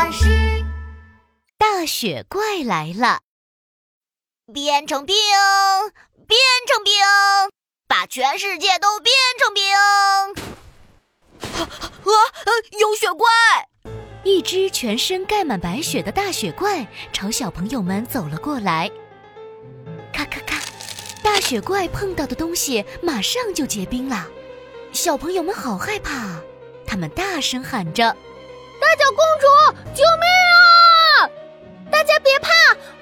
巴士。大雪怪来了，变成冰，变成冰，把全世界都变成冰。啊啊！有雪怪！一只全身盖满白雪的大雪怪朝小朋友们走了过来。咔咔咔，大雪怪碰到的东西马上就结冰了，小朋友们好害怕，他们大声喊着。大脚公主，救命啊！大家别怕，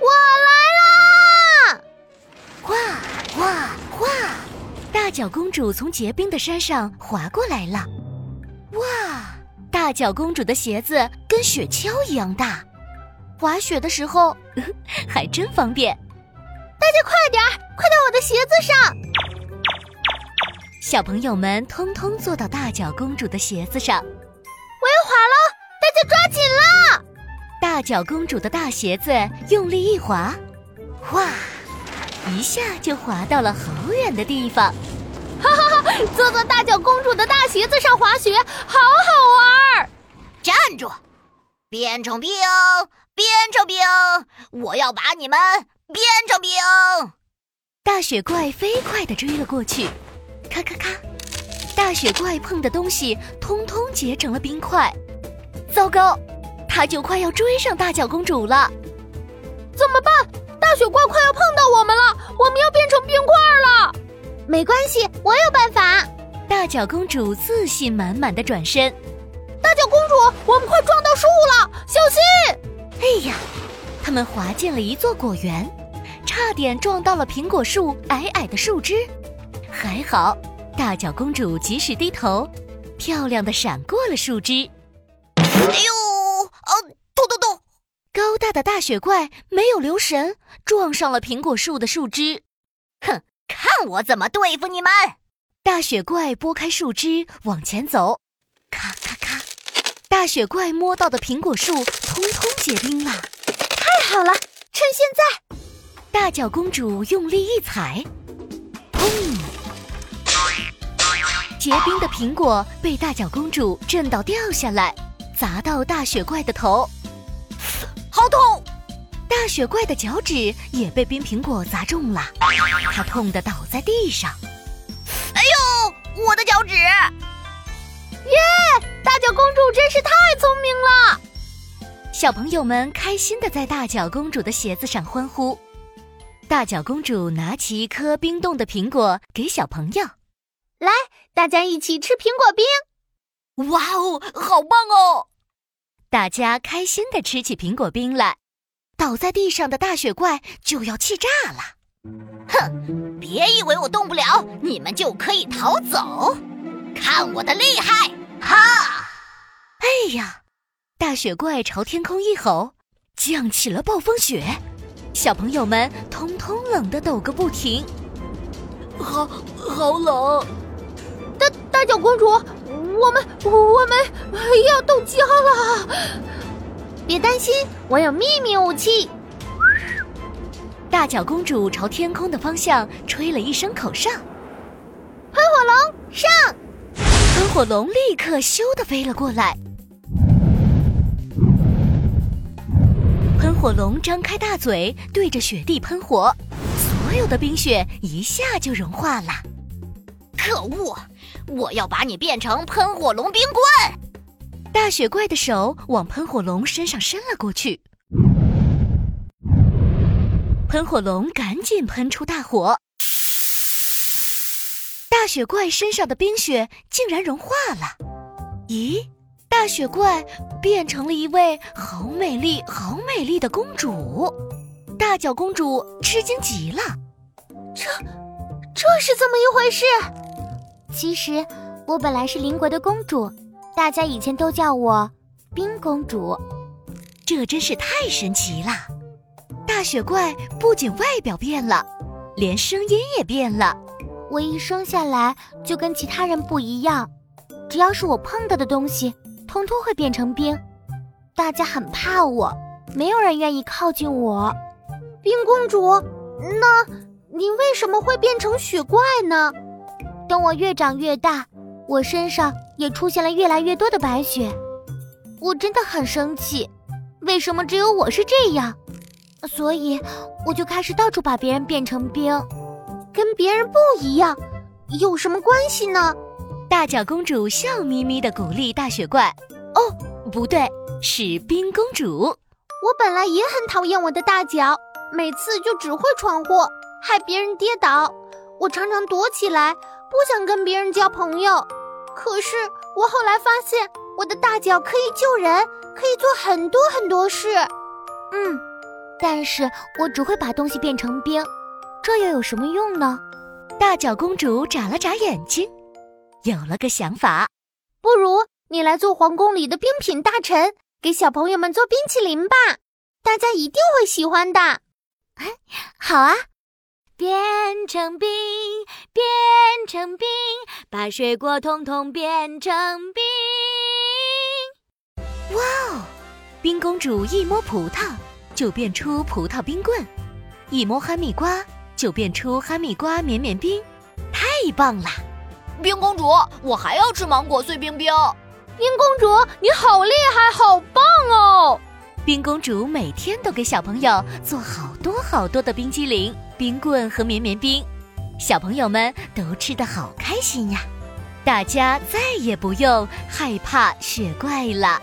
我来啦！哗哗哗！大脚公主从结冰的山上滑过来了。哇！大脚公主的鞋子跟雪橇一样大，滑雪的时候还真方便。大家快点儿，快到我的鞋子上！小朋友们通通坐到大脚公主的鞋子上。我要滑喽！大家抓紧了！大脚公主的大鞋子用力一滑，哇，一下就滑到了好远的地方。哈哈哈！坐在大脚公主的大鞋子上滑雪，好好玩儿！站住！变成冰，变成冰！我要把你们变成冰！大雪怪飞快地追了过去，咔咔咔！大雪怪碰的东西通通结成了冰块。糟糕，他就快要追上大脚公主了，怎么办？大雪怪快要碰到我们了，我们要变成冰块了。没关系，我有办法。大脚公主自信满满的转身。大脚公主，我们快撞到树了，小心！哎呀，他们滑进了一座果园，差点撞到了苹果树矮矮的树枝。还好，大脚公主及时低头，漂亮的闪过了树枝。哎呦，啊，痛痛痛！高大的大雪怪没有留神，撞上了苹果树的树枝。哼，看我怎么对付你们！大雪怪拨开树枝往前走，咔咔咔，大雪怪摸到的苹果树通通结冰了。太好了，趁现在！大脚公主用力一踩，砰！结冰的苹果被大脚公主震到掉下来。砸到大雪怪的头，好痛！大雪怪的脚趾也被冰苹果砸中了，它痛得倒在地上。哎呦，我的脚趾！耶！大脚公主真是太聪明了。小朋友们开心的在大脚公主的鞋子上欢呼。大脚公主拿起一颗冰冻的苹果给小朋友，来，大家一起吃苹果冰。哇哦，好棒哦！大家开心的吃起苹果冰来，倒在地上的大雪怪就要气炸了。哼，别以为我动不了，你们就可以逃走！看我的厉害！哈！哎呀，大雪怪朝天空一吼，降起了暴风雪，小朋友们通通冷得抖个不停。好，好冷！大大脚公主。我们我们要冻僵了！别担心，我有秘密武器。大脚公主朝天空的方向吹了一声口哨，喷火龙上！喷火龙立刻咻的飞了过来。喷火龙张开大嘴，对着雪地喷火，所有的冰雪一下就融化了。可恶！我要把你变成喷火龙冰棍！大雪怪的手往喷火龙身上伸了过去，喷火龙赶紧喷出大火，大雪怪身上的冰雪竟然融化了。咦，大雪怪变成了一位好美丽、好美丽的公主！大脚公主吃惊极了，这这是怎么一回事？其实，我本来是邻国的公主，大家以前都叫我冰公主。这真是太神奇了！大雪怪不仅外表变了，连声音也变了。我一生下来就跟其他人不一样，只要是我碰到的东西，通通会变成冰。大家很怕我，没有人愿意靠近我。冰公主，那你为什么会变成雪怪呢？等我越长越大，我身上也出现了越来越多的白雪，我真的很生气。为什么只有我是这样？所以我就开始到处把别人变成冰，跟别人不一样，有什么关系呢？大脚公主笑眯眯地鼓励大雪怪。哦，不对，是冰公主。我本来也很讨厌我的大脚，每次就只会闯祸，害别人跌倒。我常常躲起来，不想跟别人交朋友。可是我后来发现，我的大脚可以救人，可以做很多很多事。嗯，但是我只会把东西变成冰，这又有什么用呢？大脚公主眨了眨眼睛，有了个想法。不如你来做皇宫里的冰品大臣，给小朋友们做冰淇淋吧，大家一定会喜欢的。哎，好啊。变成冰，变成冰，把水果统统变成冰。哇哦！冰公主一摸葡萄就变出葡萄冰棍，一摸哈密瓜就变出哈密瓜绵绵冰，太棒了！冰公主，我还要吃芒果碎冰冰。冰公主，你好厉害，好棒哦！冰公主每天都给小朋友做好多好多的冰激凌。冰棍和绵绵冰，小朋友们都吃得好开心呀！大家再也不用害怕雪怪了。